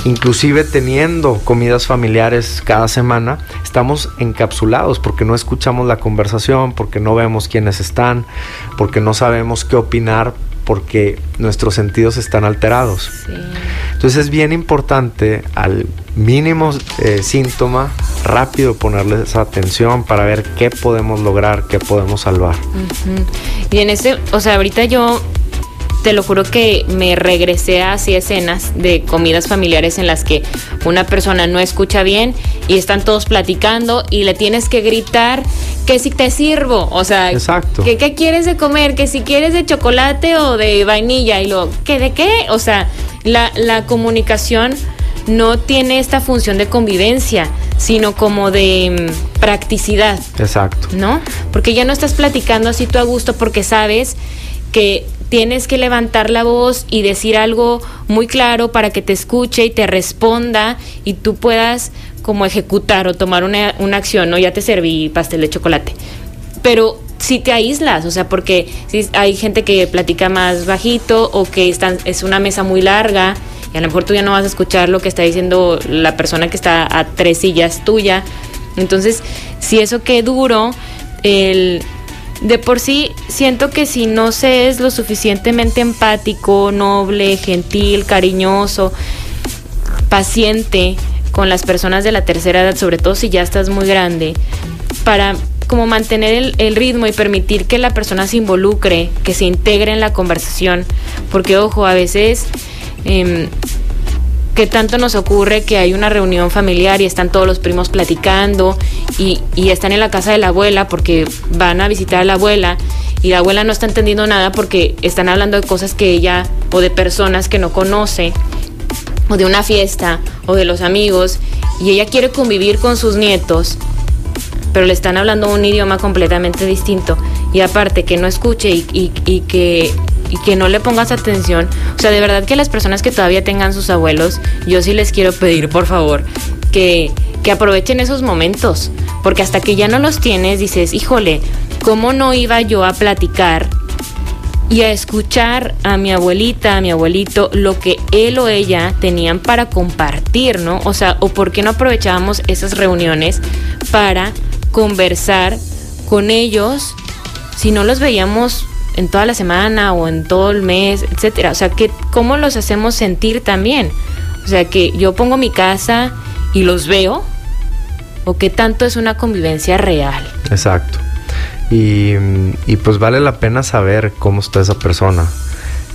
Inclusive teniendo comidas familiares cada semana, estamos encapsulados porque no escuchamos la conversación, porque no vemos quiénes están, porque no sabemos qué opinar porque nuestros sentidos están alterados. Entonces es bien importante al mínimo eh, síntoma rápido ponerles atención para ver qué podemos lograr, qué podemos salvar. Y en ese, o sea, ahorita yo te lo juro que me regresé a así escenas de comidas familiares en las que una persona no escucha bien y están todos platicando y le tienes que gritar que si te sirvo, o sea, Exacto. Que, qué quieres de comer, que si quieres de chocolate o de vainilla y lo, ¿que de qué? O sea, la, la comunicación no tiene esta función de convivencia, sino como de mm, practicidad. Exacto. ¿No? Porque ya no estás platicando así tú a gusto porque sabes que tienes que levantar la voz y decir algo muy claro para que te escuche y te responda y tú puedas como ejecutar o tomar una, acción, ¿no? Ya te serví pastel de chocolate. Pero si te aíslas, o sea, porque si hay gente que platica más bajito o que están, es una mesa muy larga y a lo mejor tú ya no vas a escuchar lo que está diciendo la persona que está a tres sillas tuya. Entonces, si eso que duro, el de por sí siento que si no se es lo suficientemente empático, noble, gentil, cariñoso, paciente con las personas de la tercera edad, sobre todo si ya estás muy grande, para como mantener el, ritmo y permitir que la persona se involucre, que se integre en la conversación, porque ojo, a veces eh, que tanto nos ocurre que hay una reunión familiar y están todos los primos platicando y, están en la casa de la abuela porque van a visitar a la abuela y la abuela no está entendiendo nada porque están hablando de cosas que ella o de personas que no conoce o de una fiesta o de los amigos y ella quiere convivir con sus nietos pero le están hablando un idioma completamente distinto. Y aparte que no escuche y, y que y que no le pongas atención. O sea, de verdad que las personas que todavía tengan sus abuelos, yo sí les quiero pedir, por favor, que, que aprovechen esos momentos. Porque hasta que ya no los tienes, dices, híjole, ¿cómo no iba yo a platicar y a escuchar a mi abuelita, a mi abuelito, lo que él o ella tenían para compartir, ¿no? O sea, o por qué no aprovechábamos esas reuniones para conversar con ellos si no los veíamos en toda la semana o en todo el mes, etcétera. O sea, que cómo los hacemos sentir también. O sea, que yo pongo mi casa y los veo o qué tanto es una convivencia real. Exacto. Y, pues vale la pena saber cómo está esa persona,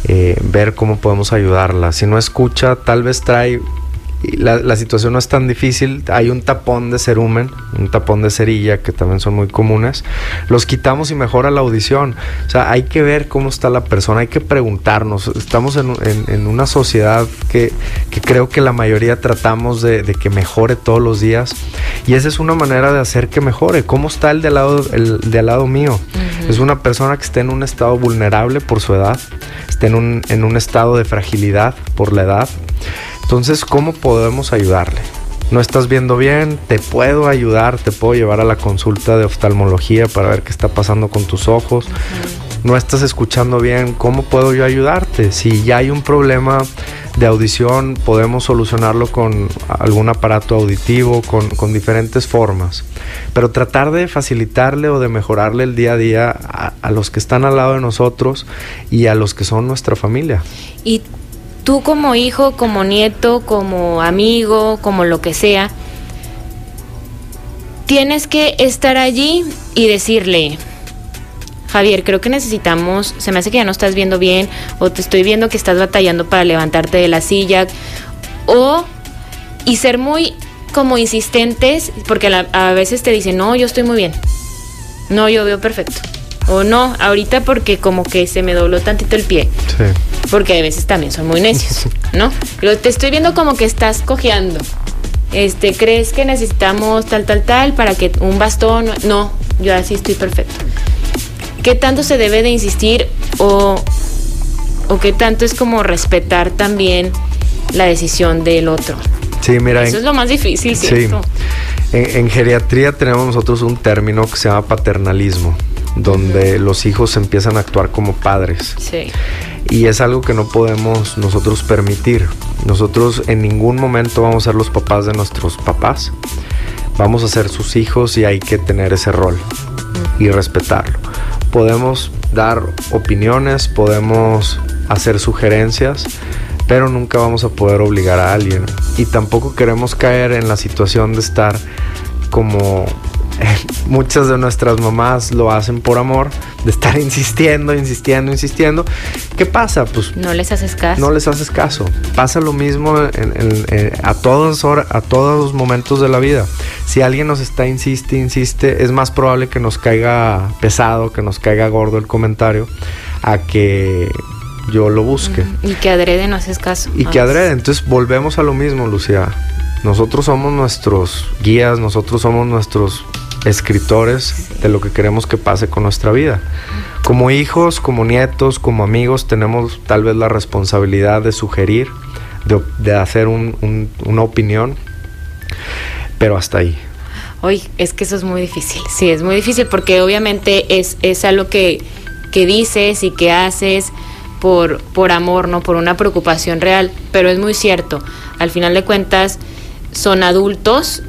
eh, ver cómo podemos ayudarla. Si no escucha, tal vez trae la, situación no es tan difícil. Hay un tapón de cerumen, un tapón de cerilla que también son muy comunes. Los quitamos y mejora la audición. O sea, hay que ver cómo está la persona, hay que preguntarnos. Estamos en, una sociedad que, creo que la mayoría tratamos de, que mejore todos los días. Y esa es una manera de hacer que mejore. ¿Cómo está el de al lado, el de al lado mío? Es una persona que está en un estado vulnerable por su edad, está en un, en un estado de fragilidad por la edad entonces, ¿cómo podemos ayudarle? No estás viendo bien, te puedo ayudar, te puedo llevar a la consulta de oftalmología para ver qué está pasando con tus ojos. No estás escuchando bien, ¿cómo puedo yo ayudarte? Si ya hay un problema de audición, podemos solucionarlo con algún aparato auditivo, con, diferentes formas. Pero tratar de facilitarle o de mejorarle el día a día a, los que están al lado de nosotros y a los que son nuestra familia. Tú como hijo, como nieto, como amigo, como lo que sea, tienes que estar allí y decirle, Javier, creo que necesitamos, se me hace que ya no estás viendo bien, o te estoy viendo que estás batallando para levantarte de la silla, o, y ser muy como insistentes, porque a, veces te dicen, no, yo estoy muy bien, no, yo veo perfecto, o no, ahorita porque como que se me dobló tantito el pie. Sí porque a veces también son muy necios, ¿no? Pero te estoy viendo como que estás cojeando. Este, ¿crees que necesitamos tal, tal, tal para que un bastón? No, yo así estoy perfecto. ¿Qué tanto se debe de insistir o, o qué tanto es como respetar también la decisión del otro? Sí, mira. Eso es lo más difícil, ¿cierto? Sí. En, geriatría tenemos nosotros un término que se llama paternalismo, donde los hijos empiezan a actuar como padres. Sí. Y es algo que no podemos nosotros permitir. Nosotros en ningún momento vamos a ser los papás de nuestros papás. Vamos a ser sus hijos y hay que tener ese rol y respetarlo. Podemos dar opiniones, podemos hacer sugerencias, pero nunca vamos a poder obligar a alguien. Y tampoco queremos caer en la situación de estar como muchas de nuestras mamás lo hacen por amor, de estar insistiendo, insistiendo, insistiendo. ¿Qué pasa? Pues no les haces caso. No les haces caso. Pasa lo mismo a, todos, a todos los momentos de la vida. Si alguien nos está insiste, insiste, es más probable que nos caiga pesado, que nos caiga gordo el comentario, a que yo lo busque. Y que adrede no haces caso. Y que adrede. Entonces volvemos a lo mismo, Lucía. Nosotros somos nuestros guías, nosotros somos nuestros escritores de lo que queremos que pase con nuestra vida. Como hijos, como nietos, como amigos, tenemos tal vez la responsabilidad de sugerir, de, hacer una opinión, pero hasta ahí. Hoy es que eso es muy difícil, sí, es muy difícil porque obviamente es, es algo que, que dices y que haces por, por amor, no por una preocupación real, pero es muy cierto, al final de cuentas son adultos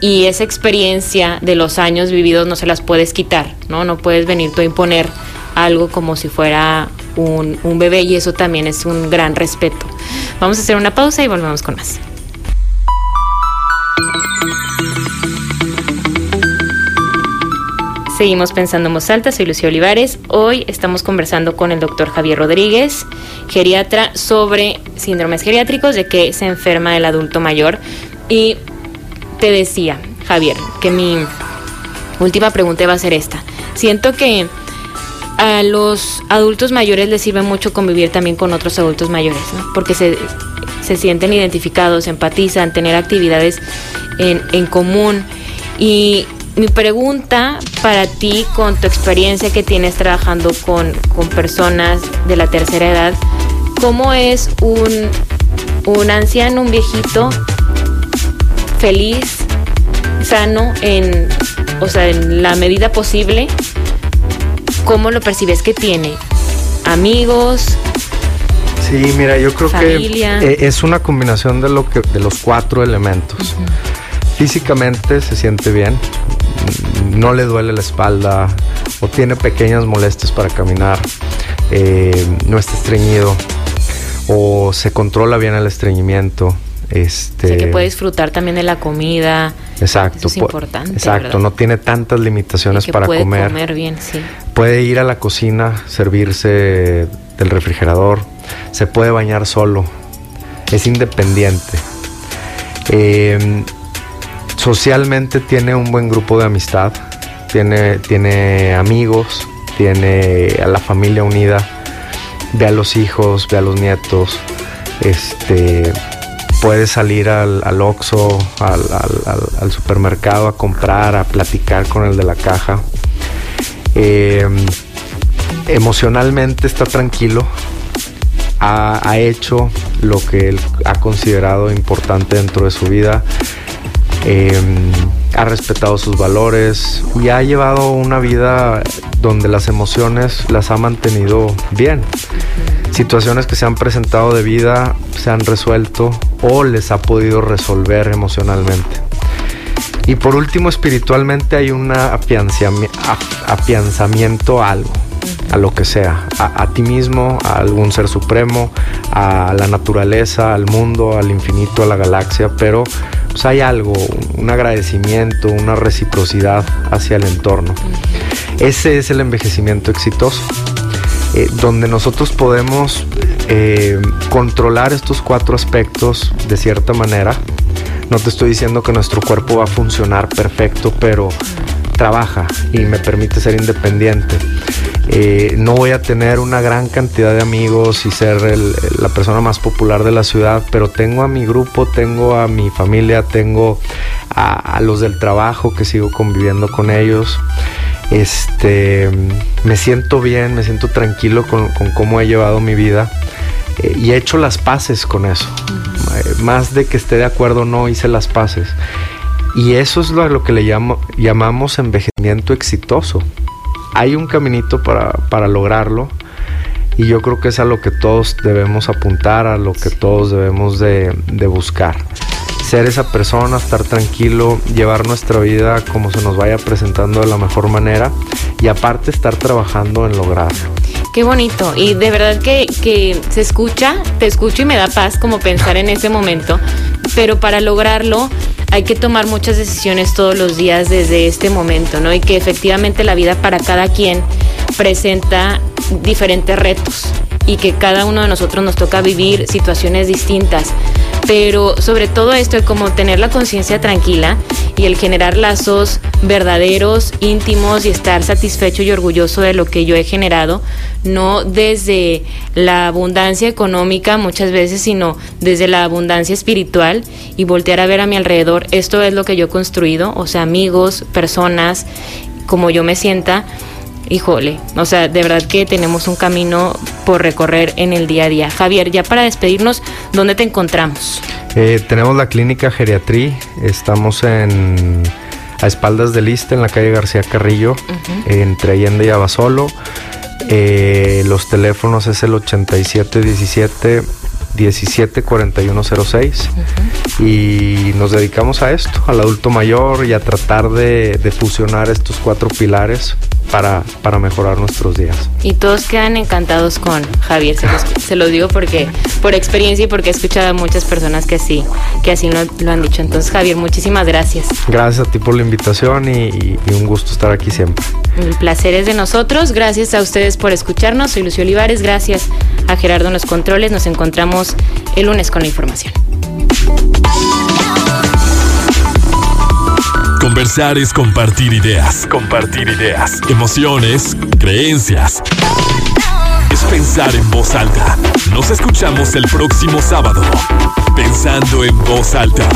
y esa experiencia de los años vividos no se las puedes quitar, ¿no? No puedes venir tú a imponer algo como si fuera un, un bebé y eso también es un gran respeto. Vamos a hacer una pausa y volvemos con más. Seguimos pensando en voz alta, soy Lucía Olivares. Hoy estamos conversando con el doctor Javier Rodríguez, geriatra, sobre síndromes geriátricos, de que se enferma el adulto mayor. Y te decía, Javier, que mi última pregunta va a ser esta. Siento que a los adultos mayores les sirve mucho convivir también con otros adultos mayores, ¿no? Porque se, sienten identificados, empatizan, tener actividades en, en común. Y mi pregunta para ti, con tu experiencia que tienes trabajando con, con personas de la tercera edad, ¿cómo es un, un anciano, un viejito feliz, sano, en, o sea, en la medida posible, ¿cómo lo percibes que tiene? ¿Amigos? Sí, mira, yo creo que eh, es una combinación de lo que de los cuatro elementos. Físicamente se siente bien, no le duele la espalda o tiene pequeñas molestias para caminar, eh, no está estreñido o se controla bien el estreñimiento, este, que puede disfrutar también de la comida. Exacto. Eso es importante. Exacto, no tiene tantas limitaciones para puede comer. comer bien, sí. Puede ir a la cocina, servirse del refrigerador, se puede bañar solo, es independiente. Em, socialmente tiene un buen grupo de amistad, tiene, tiene amigos, tiene a la familia unida, ve a los hijos, ve a los nietos, este puedes salir al, al Oxxo, al, supermercado a comprar, a platicar con el de la caja. Em, emocionalmente está tranquilo, ha, hecho lo que él ha considerado importante dentro de su vida, em, ha respetado sus valores y ha llevado una vida donde las emociones las ha mantenido bien situaciones que se han presentado de vida se han resuelto o les ha podido resolver emocionalmente. Y por último, espiritualmente hay un afianzamiento a algo, a lo que sea, a, ti mismo, a algún ser supremo, a la naturaleza, al mundo, al infinito, a la galaxia, pero pues, hay algo, un agradecimiento, una reciprocidad hacia el entorno. Ese es el envejecimiento exitoso. Eh, donde nosotros podemos eh, controlar estos cuatro aspectos de cierta manera. No te estoy diciendo que nuestro cuerpo va a funcionar perfecto, pero trabaja y me permite ser independiente. Eh, no voy a tener una gran cantidad de amigos y ser la persona más popular de la ciudad, pero tengo a mi grupo, tengo a mi familia, tengo a los del trabajo que sigo conviviendo con ellos. Este, me siento bien, me siento tranquilo con, cómo he llevado mi vida. eh, y he hecho las paces con eso. Eh, Más de que esté de acuerdo o no, hice las paces. Y eso es lo, lo que le llamo, llamamos envejecimiento exitoso. Hay un caminito para, para lograrlo y yo creo que es a lo que todos debemos apuntar, a lo que todos debemos de, de buscar. Ser esa persona, estar tranquilo, llevar nuestra vida como se nos vaya presentando de la mejor manera y aparte estar trabajando en lograrlo. Qué bonito. Y de verdad que, se escucha, te escucho y me da paz como pensar en ese momento. Pero para lograrlo hay que tomar muchas decisiones todos los días desde este momento, ¿no? Y que efectivamente la vida para cada quien presenta diferentes retos y que cada uno de nosotros nos toca vivir situaciones distintas. Pero sobre todo esto es como tener la conciencia tranquila y el generar lazos verdaderos, íntimos y estar satisfecho y orgulloso de lo que yo he generado, no desde la abundancia económica muchas veces, sino desde la abundancia espiritual y voltear a ver a mi alrededor, esto es lo que yo he construido, o sea, amigos, personas, como yo me sienta híjole, o sea, de verdad que tenemos un camino por recorrer en el día a día. Javier, ya para despedirnos, ¿dónde te encontramos? Eh, tenemos la clínica Geriatrí, estamos en a espaldas del Iste, en la calle García Carrillo, entre Allende y Abasolo. Eh, los teléfonos es el 8717 174106 y nos dedicamos a esto, al adulto mayor y a tratar de, de fusionar estos cuatro pilares para, para, mejorar nuestros días. Y todos quedan encantados con Javier, se, los, se digo porque por experiencia y porque he escuchado a muchas personas que así, que así lo, lo han dicho. Entonces, Javier, muchísimas gracias. Gracias a ti por la invitación y, y, y un gusto estar aquí siempre. El placer es de nosotros. Gracias a ustedes por escucharnos. Soy Lucio Olivares. Gracias a Gerardo en los controles. Nos encontramos el lunes con la información. Conversar es compartir ideas, compartir ideas, emociones, creencias. Es pensar en voz alta. Nos escuchamos el próximo sábado. Pensando en voz alta.